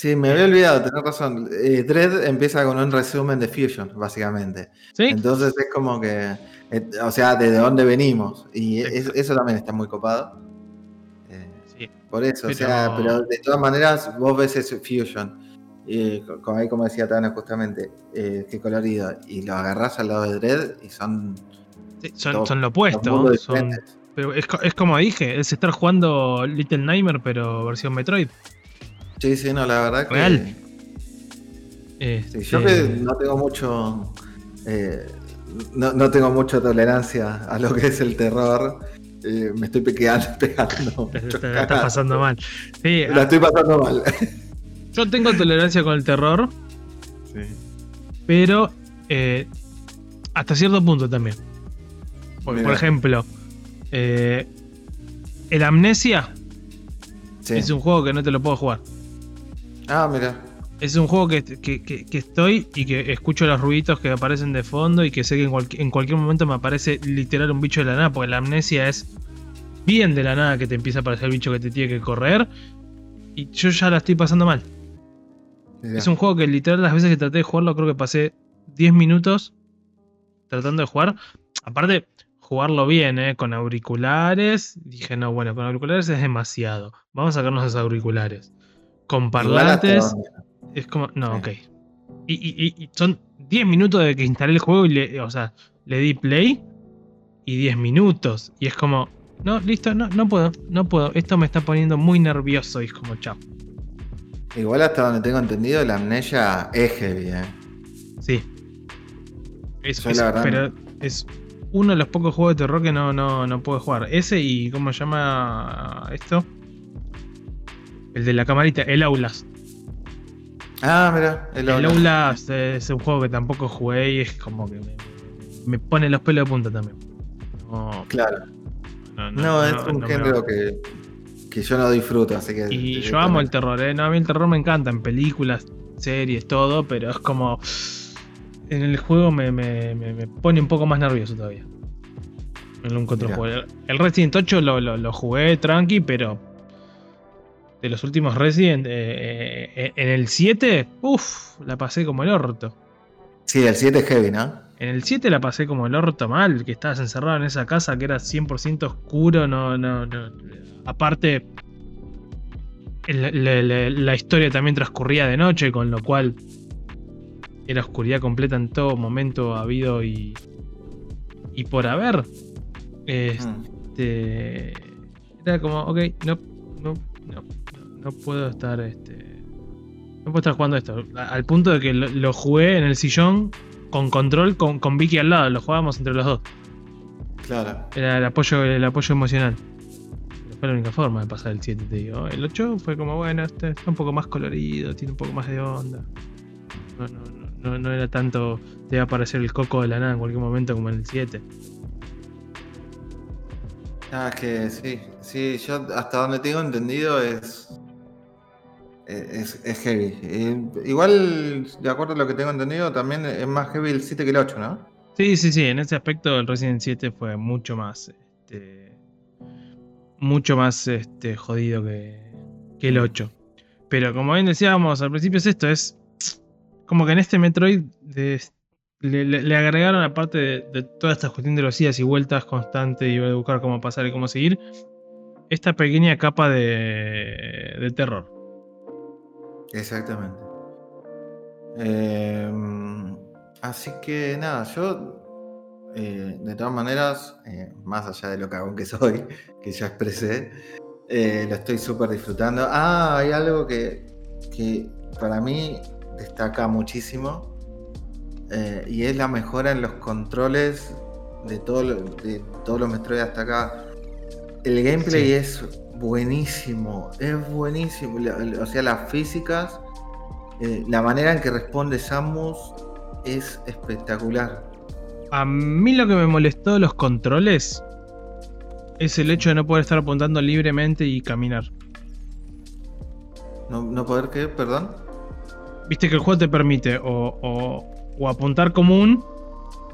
Sí, me había olvidado, tenés razón. Eh, Dread empieza con un resumen de Fusion, básicamente. ¿Sí? Entonces es como que. eh, o sea, de dónde venimos. Y es- eso también está muy copado. Eh, Sí. Por eso, Pero- o sea, pero de todas maneras vos ves ese Fusion, y co- como, ahí como decía Tana justamente, eh, qué colorido, y lo agarrás al lado de Dread y son, Sí, son, Son- son lo opuesto. son- pero es, es como dije, es estar jugando Little Nightmare, pero versión Metroid. Sí, sí, no, la verdad que... Real. Sí, yo Este, que no tengo mucho... eh, no, no tengo mucha tolerancia a lo que es el terror, eh, me estoy pequeando, [laughs] pegando. te- te la estás pasando mal. Sí, La ah, estoy pasando mal. yo tengo tolerancia con el terror, Sí. pero eh, hasta cierto punto también. Por, ejemplo, el Amnesia Sí. es un juego que no te lo puedo jugar. Ah, mira. Es un juego que, que- que- que estoy y que escucho los ruiditos que aparecen de fondo y que sé que en, cualqui- en cualquier momento me aparece literal un bicho de la nada, porque la amnesia es bien de la nada que te empieza a aparecer el bicho que te tiene que correr. Y yo ya la estoy pasando mal. Mirá. Es un juego que literal las veces que traté de jugarlo creo que pasé 10 minutos tratando de jugar. Aparte, jugarlo bien, ¿eh? con auriculares. Dije, no, bueno, con auriculares es demasiado. Vamos a sacarnos los auriculares. Con parlantes es como, no, ok. Y, y- y- son 10 minutos de que instalé el juego y le, o sea, le di play y 10 minutos. Y es como, no, listo, no, no puedo, no puedo. Esto me está poniendo muy nervioso y es como, chao. Igual hasta donde tengo entendido, la amnesia es heavy, ¿eh? Sí. Es, es- la verdad pero es uno de los pocos juegos de terror que no, no, no puedo jugar. Ese y, ¿cómo se llama esto? El de la camarita, el Aulas. Ah, mira, el, El Outlast. Outlast es un juego que tampoco jugué y es como que me, me pone los pelos de punta también. No, Claro. no, No, es un género que, que yo no disfruto, así que. Y yo amo el terror, ¿eh? No, a mí el terror me encanta en películas, series, todo, pero es como. En el juego me, me- me- me pone un poco más nervioso todavía. En un otro Mirá. juego. El Resident 8 lo, lo- lo jugué tranqui, pero. De los últimos Resident, eh, eh, en el 7, uff, la pasé como el orto. Sí, el 7 es heavy, ¿no? En el 7 la pasé como el orto mal, que estabas encerrado en esa casa que era 100% oscuro, no, no, no. Aparte, la, la- la historia también transcurría de noche, con lo cual era oscuridad completa en todo momento habido y, y por haber. Este, era como, ok, no, no, no, no puedo estar, este, no puedo estar jugando esto. Al punto de que lo, lo jugué en el sillón con control con, con Vicky al lado, lo jugábamos entre los dos. Claro. Era el apoyo, el apoyo emocional. Pero fue la única forma de pasar el 7, te digo. El 8 fue como, bueno, este está un poco más colorido, tiene un poco más de onda. No, no, no, no, era tanto, te va a aparecer el coco de la nada en cualquier momento como en el 7. Ah, que sí, sí, yo hasta donde tengo entendido es. Es, heavy. Igual, de acuerdo a lo que tengo entendido, también es más heavy el 7 que el 8, ¿no? Sí, sí, sí, en ese aspecto el Resident 7 fue mucho más, este, mucho más este, jodido que, el 8. Pero como bien decíamos al principio es esto, es como que en este Metroid le, agregaron aparte de, de toda esta cuestión de los idas y vueltas constantes y buscar cómo pasar y cómo seguir, esta pequeña capa de terror. Exactamente. Eh, así que nada, yo eh, de todas maneras, eh, más allá de lo cagón que soy, [laughs] que ya expresé, eh, lo estoy súper disfrutando. Ah, hay algo que, que para mí destaca muchísimo y es la mejora en los controles de, todo lo- de todos los Metroid hasta acá. El gameplay Sí. es buenísimo, es buenísimo. O sea, las físicas, eh, la manera en que responde Samus es espectacular. A mí lo que me molestó de los controles es el hecho de no poder estar apuntando libremente y caminar. ¿No, no poder qué? Perdón. Viste que el juego te permite o, o- o apuntar común,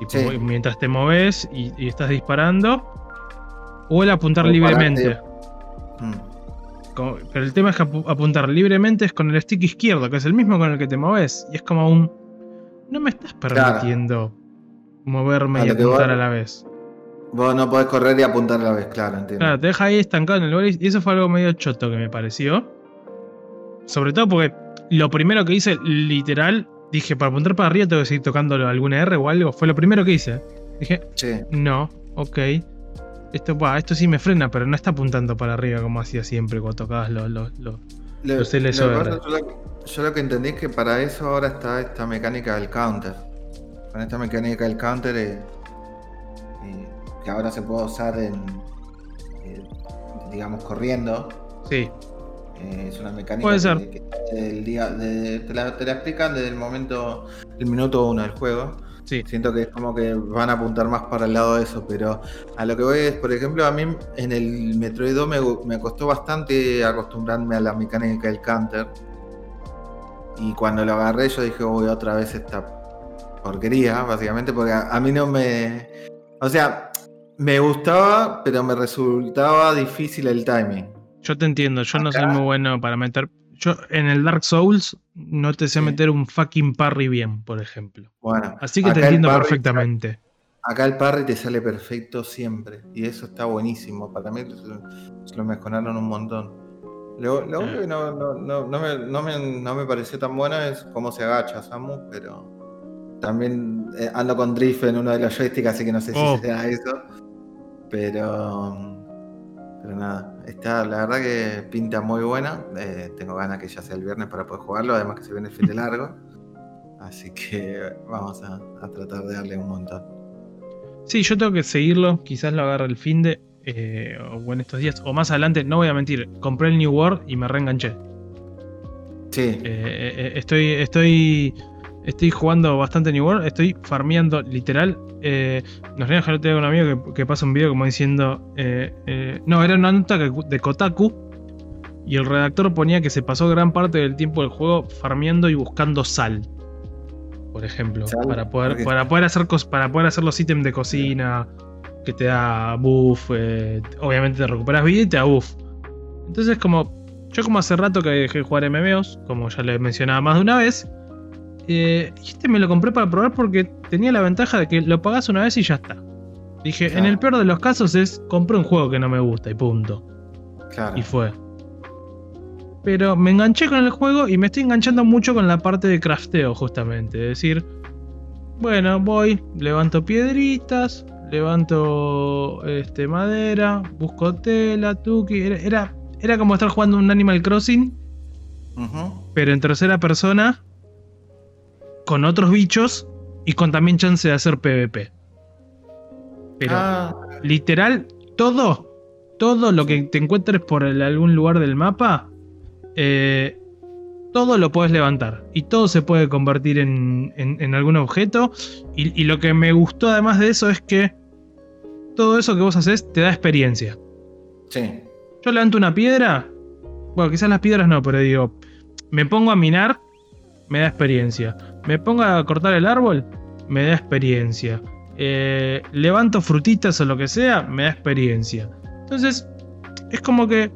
Sí. mientras te moves y, y estás disparando, o el apuntar O libremente. Como- pero el tema es que apu- apuntar libremente es con el stick izquierdo, que es el mismo con el que te moves. Y es como un. No me estás permitiendo moverme A y apuntar a la vez. Vos no podés correr y apuntar a la vez, claro, entiendo. Claro, te deja ahí estancado en el lugar y eso fue algo medio choto que me pareció. Sobre todo porque lo primero que hice, literal, dije, para apuntar para arriba tengo que seguir tocando alguna R o algo. Fue lo primero que hice. Dije, Sí. no, ok. Esto, va, esto sí me frena, pero no está apuntando para arriba como hacía siempre cuando tocabas los... los, los- LSOR. yo, lo, yo lo que entendí es que para eso ahora está esta mecánica del counter. Con esta mecánica del counter eh, eh, que ahora se puede usar en, eh, digamos, corriendo. Sí, Eh, es una mecánica Puede que, ser. que el día, de- te, la, te la explican desde el momento, el minuto uno del juego. Sí. Siento que es como que van a apuntar más para el lado de eso, pero a lo que voy es, por ejemplo, a mí en el Metroid 2 me, me costó bastante acostumbrarme a la mecánica del counter. Y cuando lo agarré yo dije, uy, otra vez esta porquería, básicamente, porque a, a mí no me... O sea, Me gustaba, pero me resultaba difícil el timing. Yo te entiendo, yo no soy muy bueno para meter. Yo en el Dark Souls no te sé meter un fucking parry bien, por ejemplo. Bueno, Así que te entiendo perfectamente. Acá el parry te sale perfecto siempre. Y eso está buenísimo. Para mí se lo mejoraron un montón. Lo, único que no, no, me, pareció tan bueno es cómo se agacha Samus, pero también eh, ando con drift en uno de los joysticks, así que no sé si oh. sea eso. Pero, pero nada, está, la verdad que pinta muy buena. Eh, tengo ganas que ya sea el viernes para poder jugarlo, además que se viene el fin de largo. Así que vamos a, tratar de darle un montón. Sí, yo tengo que seguirlo, quizás lo agarre el fin de, eh, o en estos días, o más adelante, no voy a mentir, compré el New World y me reenganché. Sí. estoy, estoy Estoy jugando bastante New World, estoy farmeando literal. Eh, nos que no tengo un amigo que, pasa un video como diciendo. Eh, eh, no, era una nota de Kotaku. Y el redactor ponía que se pasó gran parte del tiempo del juego farmeando y buscando sal. Por ejemplo. Para poder, para poder hacer para poder hacer los ítems de cocina. Que te da buff. Eh, obviamente te recuperas vida y te da buff. Entonces como. Yo como hace rato que dejé de jugar MMOs, como ya les mencionaba más de una vez eh, y este me lo compré para probar porque tenía la ventaja de que lo pagás una vez y ya está. Dije, en el peor de los casos es compré un juego que no me gusta y punto. Y fue. Pero me enganché con el juego y me estoy enganchando mucho con la parte de crafteo, justamente. Es decir, bueno, voy, levanto piedritas, levanto este, madera, busco tela, tuki. Era, era, como estar jugando un Animal Crossing, pero en tercera persona con otros bichos y con también chance de hacer PvP. Pero ah. literal, todo, todo lo que te encuentres por algún lugar del mapa, eh, todo lo puedes levantar y todo se puede convertir en, algún objeto. Y, y, lo que me gustó además de eso es que todo eso que vos haces te da experiencia. Sí. Yo levanto una piedra, bueno, quizás las piedras no, pero digo, me pongo a minar, me da experiencia me pongo a cortar el árbol, me da experiencia. Eh, levanto frutitas o lo que sea, me da experiencia. Entonces, es como que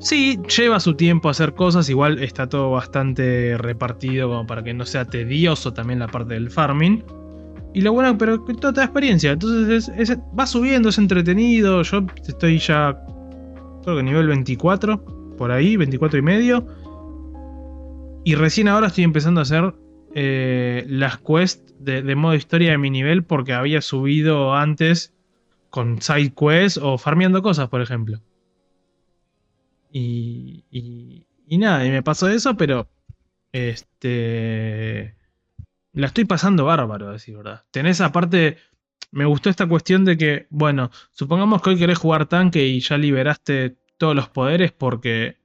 sí, lleva su tiempo hacer cosas, igual está todo bastante repartido como para que no sea tedioso también la parte del farming. Y lo bueno, pero que todo te da experiencia. Entonces va subiendo, es entretenido. Yo estoy ya, creo que nivel 24, por ahí, 24 y medio. Y recién ahora estoy empezando a hacer eh, las quests de, modo historia de mi nivel porque había subido antes con side quests o farmeando cosas, por ejemplo. Y, y, nada, y me pasó eso, pero este la estoy pasando bárbaro, a decir verdad. Tenés aparte, me gustó esta cuestión de que, bueno, supongamos que hoy querés jugar tanque y ya liberaste todos los poderes porque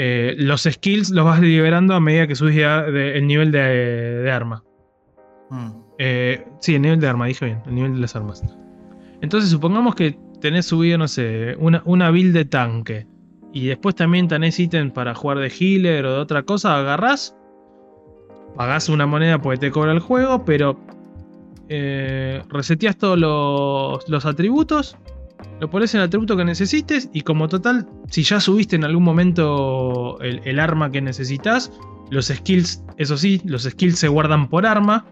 eh, los skills los vas liberando a medida que subes el nivel de, arma. Hmm. Eh, sí, el nivel de arma, dije bien, el nivel de las armas. Entonces, supongamos que tenés subido, no sé, una, una build de tanque. Y después también tenés ítem para jugar de healer o de otra cosa, agarrás. Pagás una moneda porque te cobra el juego, pero eh, reseteas todos los, los atributos lo pones en el atributo que necesites y como total, si ya subiste en algún momento el, arma que necesitas, los skills, eso sí, los skills se guardan por arma.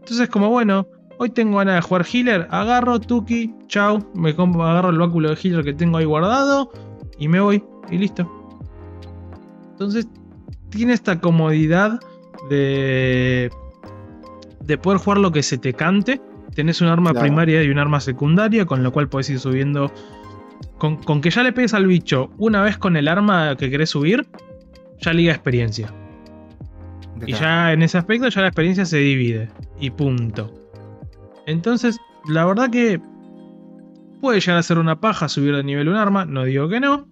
Entonces como bueno, hoy tengo ganas de jugar healer, agarro, tuki, chao, me agarro el báculo de healer que tengo ahí guardado y me voy y listo. Entonces tiene esta comodidad de, de poder jugar lo que se te cante tenés un arma primaria y un arma secundaria, con lo cual podés ir subiendo. Con, que ya le pegues al bicho una vez con el arma que querés subir, ya liga experiencia. Y ya en ese aspecto ya la experiencia se divide. Y punto. Entonces, la verdad que puede llegar a ser una paja subir de nivel un arma, no digo que no.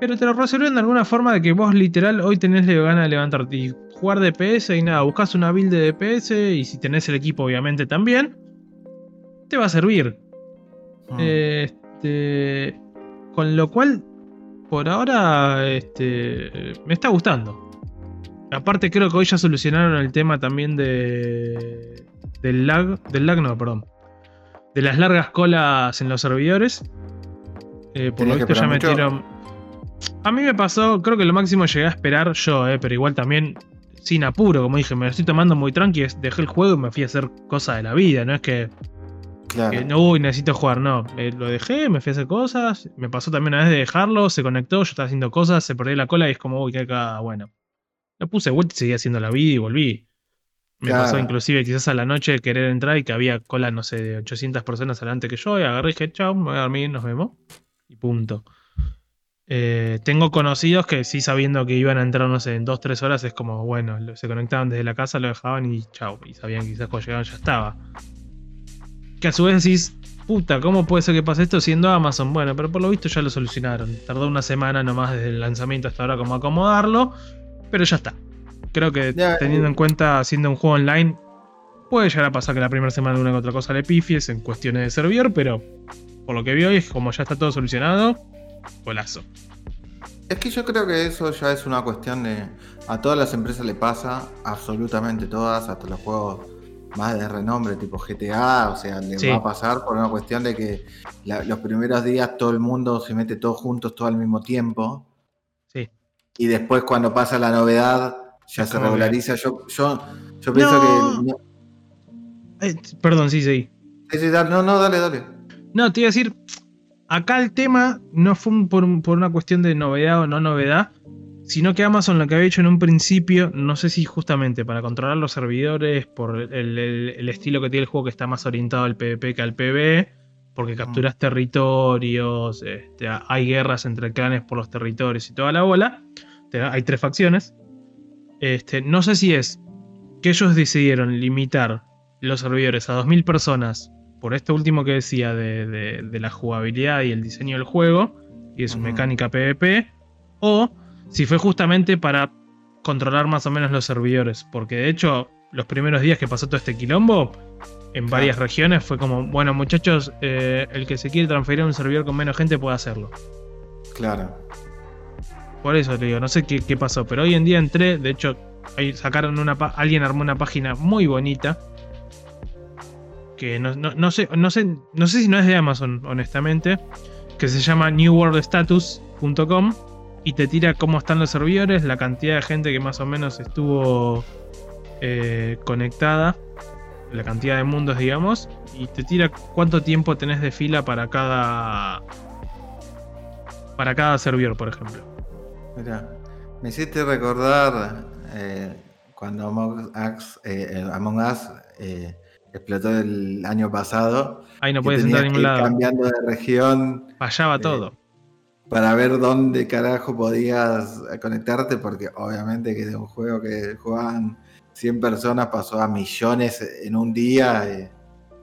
Pero te lo resuelven de alguna forma de que vos literal hoy tenés ganas de levantarte y jugar DPS y nada, buscas una build de DPS y si tenés el equipo obviamente también, te va a servir. Ah. Este, con lo cual, por ahora, este, me está gustando. Aparte creo que hoy ya solucionaron el tema también de del lag, del lag no, perdón. de las largas colas en los servidores. Eh, por lo ¿Tenías que visto ya metieron. A mí me pasó, creo que lo máximo llegué a esperar yo, eh, pero igual también sin apuro, como dije, me lo estoy tomando muy tranqui, dejé el juego y me fui a hacer cosas de la vida, no es que, Claro. que no, uy, necesito jugar, no, Eh, lo dejé, me fui a hacer cosas, me pasó también una vez de dejarlo, se conectó, yo estaba haciendo cosas, se perdió la cola y es como, uy, qué acá, bueno. Lo puse vuelta y seguí haciendo la vida y volví. Me Claro. pasó inclusive quizás a la noche querer entrar y que había cola, no sé, de 800 personas adelante que yo, y agarré y dije, chao, me voy a dormir, nos vemos. Y punto. Eh, tengo conocidos que sí sabiendo que iban a entrar, no sé, en 2-3 horas, es como, bueno, se conectaban desde la casa, lo dejaban y chao. Y sabían que quizás cuando llegaban ya estaba. Que a su vez decís, puta, ¿cómo puede ser que pase esto siendo Amazon? Bueno, pero por lo visto ya lo solucionaron. Tardó una semana nomás desde el lanzamiento hasta ahora como acomodarlo, pero ya está. Creo que teniendo eh. en cuenta haciendo un juego online, puede llegar a pasar que la primera semana una que otra cosa le pifies en cuestiones de servidor, pero por lo que vi hoy como ya está todo solucionado, golazo. Es que yo creo que eso ya es una cuestión de. A todas las empresas le pasa, absolutamente todas, hasta los juegos más de renombre, tipo GTA, o sea, le Sí. va a pasar por una cuestión de que la- los primeros días todo el mundo se mete todos juntos todo al mismo tiempo. Sí. Y después, cuando pasa la novedad, ya se regulariza. Yo, yo, yo pienso No. que. Eh, perdón, sí, sí. No, no, dale, dale. No, te iba a decir, acá el tema no fue por, un- por una cuestión de novedad o no novedad, sino que Amazon lo que había hecho en un principio, no sé si justamente para controlar los servidores, por el, el- el estilo que tiene el juego que está más orientado al PvP que al PvE, porque capturas territorios, este, hay guerras entre clanes por los territorios y toda la bola, te- hay tres facciones. Este, no sé si es que ellos decidieron limitar los servidores a 2.000 personas por esto último que decía de, de- de la jugabilidad y el diseño del juego y de su mecánica PvP, o si fue justamente para controlar más o menos los servidores, porque de hecho los primeros días que pasó todo este quilombo, en varias regiones fue como, bueno muchachos, eh, el que se quiere transferir a un servidor con menos gente puede hacerlo. Claro. Por eso te digo, no sé qué, qué pasó, pero hoy en día entré, de hecho, ahí sacaron una alguien armó una página muy bonita. Que no, no- no sé, no sé, no sé si no es de Amazon, honestamente. Que se llama newworldstatus.com y te tira cómo están los servidores, la cantidad de gente que más o menos estuvo eh, conectada, la cantidad de mundos, digamos, y te tira cuánto tiempo tenés de fila para cada para cada servidor, por ejemplo. Mira, me hiciste recordar eh, cuando Among Us, eh, explotó el año pasado. Ahí no puedes entrar a ningún lado. cambiando de región Fallaba Eh, todo. para ver dónde carajo podías conectarte, porque obviamente que de un juego que jugaban 100 personas pasó a millones en un día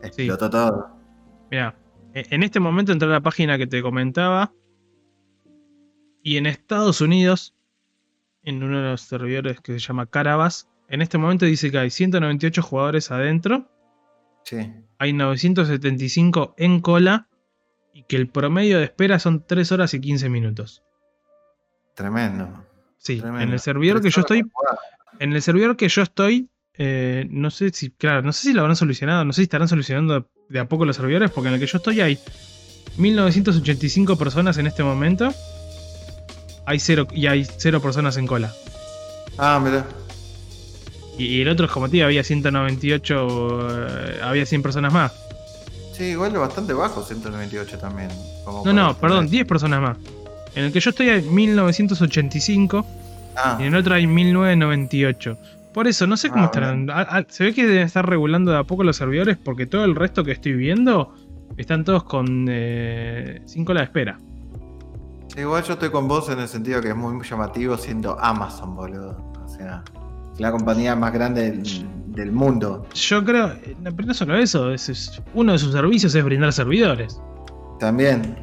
y explotó todo. Mira, e- en este momento entré a la página que te comentaba. Y en Estados Unidos, en uno de los servidores que se llama Carabas, en este momento dice que hay 198 jugadores adentro, Sí, hay 975 en cola y que el promedio de espera son 3 horas y 15 minutos. tremendo. Sí, tremendo. en el servidor que yo estoy, en el servidor que yo estoy, eh, no sé si, claro, no sé si lo habrán solucionado, no sé si estarán solucionando de a poco los servidores, porque en el que yo estoy hay 1985 personas en este momento. Hay cero, y hay cero personas en cola. Ah, mira. Y, el otro es como tío, había 198, eh, había 100 personas más. Sí, igual es bastante bajo, 198 también. como No, no, tener- perdón, 10 personas más. En el que yo estoy hay 1985 Ah, y en el otro hay 1998. Por eso, no sé cómo Ah, estarán. a- a- se ve que deben estar regulando de a poco los servidores porque todo el resto que estoy viendo están todos con eh, sin cola de espera. igual yo estoy con vos en el sentido que es muy llamativo siendo Amazon, boludo. O sea, la compañía más grande del, del mundo. Yo creo, pero no solo eso, es- es- uno de sus servicios es brindar servidores. También.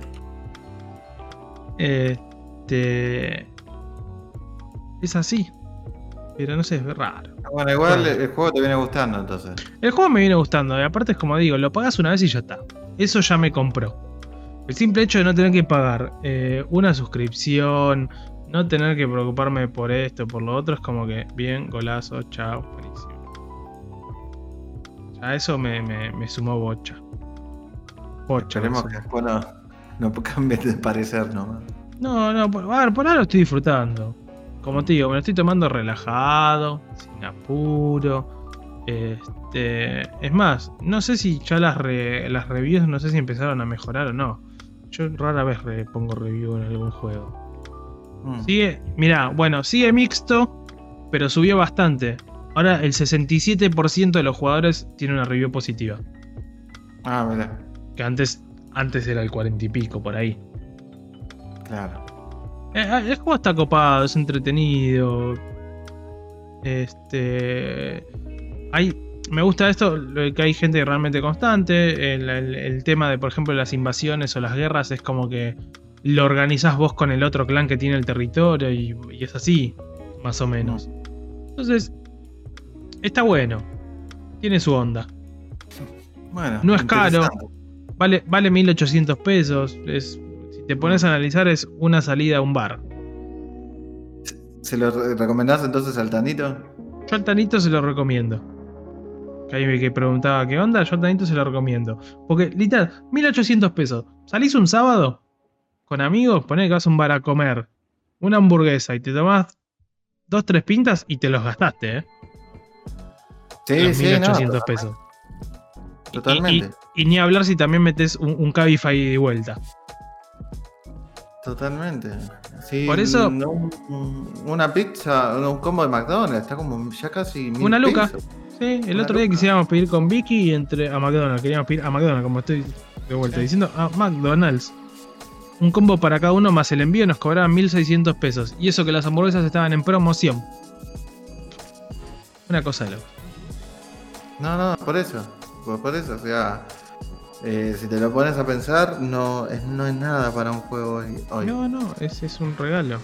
Este. Es así. Pero no sé, es raro. Bueno, igual Bueno. el, el juego te viene gustando entonces. El juego me viene gustando, y aparte es como digo, lo pagas una vez y ya está. Eso ya me compró. El simple hecho de no tener que pagar eh, una suscripción, no tener que preocuparme por esto, por lo otro, es como que, bien, golazo, chao, buenísimo. Ya eso me, me, me sumó bocha. Pocho, Esperemos que después no, no [laughs] cambie de parecer nomás. No, no, por, a ver, por ahora lo estoy disfrutando. Como te digo, me lo estoy tomando relajado, sin apuro. Este, es más, no sé si ya las, re- las reviews, no sé si empezaron a mejorar o no. Yo rara vez pongo review en algún juego. Mm. Sigue, mira, bueno, sigue mixto, pero subió bastante. Ahora el 67% de los jugadores tiene una review positiva. Ah, mira, Que antes, antes era el 40 y pico por ahí. claro. Eh, eh, El juego está copado, es entretenido. Este. Hay. Me gusta esto, que hay gente realmente constante. El, el- el tema de, por ejemplo, las invasiones o las guerras es como que lo organizás vos con el otro clan que tiene el territorio y, y es así, más o menos. Entonces, está bueno. Tiene su onda. Bueno, No es caro. Vale, vale 1800 pesos. Es, si te pones a analizar, es una salida a un bar. ¿Se lo re- recomendás entonces al Tanito? Yo al Tanito se lo recomiendo. Que ahí que preguntaba qué onda, yo al Tanito se lo recomiendo. Porque, literal, 1800 pesos. Salís un sábado con amigos, ponés que vas a un bar a comer una hamburguesa y te tomás dos, tres pintas y te los gastaste, ¿eh? Sí, los sí, 1800 no, pesos. Totalmente. Y, y ni hablar si también metes un, un Cabify de vuelta. Totalmente. Sí, Por eso- no, una pizza, un combo de McDonald's, está como ya casi. mil Una luca. pesos. Sí, el Una otro día quisiéramos pedir con Vicky y entre a McDonald's. Queríamos pedir a McDonald's, como estoy de vuelta Sí. diciendo, a McDonald's. Un combo para cada uno más el envío nos cobraban 1600 pesos. Y eso que las hamburguesas estaban en promoción. Una cosa de loco. No, no, por eso. Por, por eso, o sea. eh, si te lo pones a pensar, no es, no es nada para un juego hoy. hoy. No, no, es, es un regalo.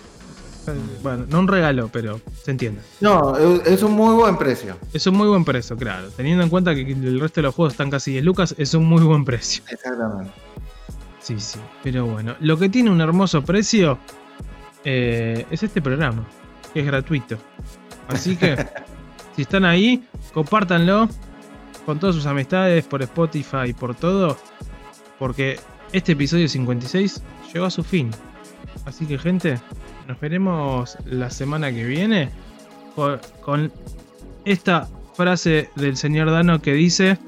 Bueno, no un regalo, pero se entiende. No, es es un muy buen precio. Es un muy buen precio, claro. Teniendo en cuenta que el resto de los juegos están casi 10 lucas, es un muy buen precio. Exactamente. Sí, sí. Pero bueno, lo que tiene un hermoso precio eh, es este programa, que es gratuito. Así que, [laughs] si están ahí, compártanlo con todas sus amistades, por Spotify, por todo. Porque este episodio 56 llegó a su fin. Así que, gente, nos veremos la semana que viene con, con esta frase del señor Dano que dice...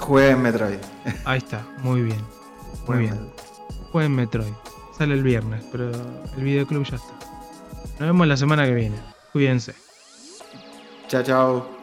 Jueguen Metroid. Ahí está, muy bien. Muy Jueguen bien. Metroid. Jueguen Metroid. Sale el viernes, pero el videoclub ya está. Nos vemos la semana que viene. Cuídense. Chao, chao.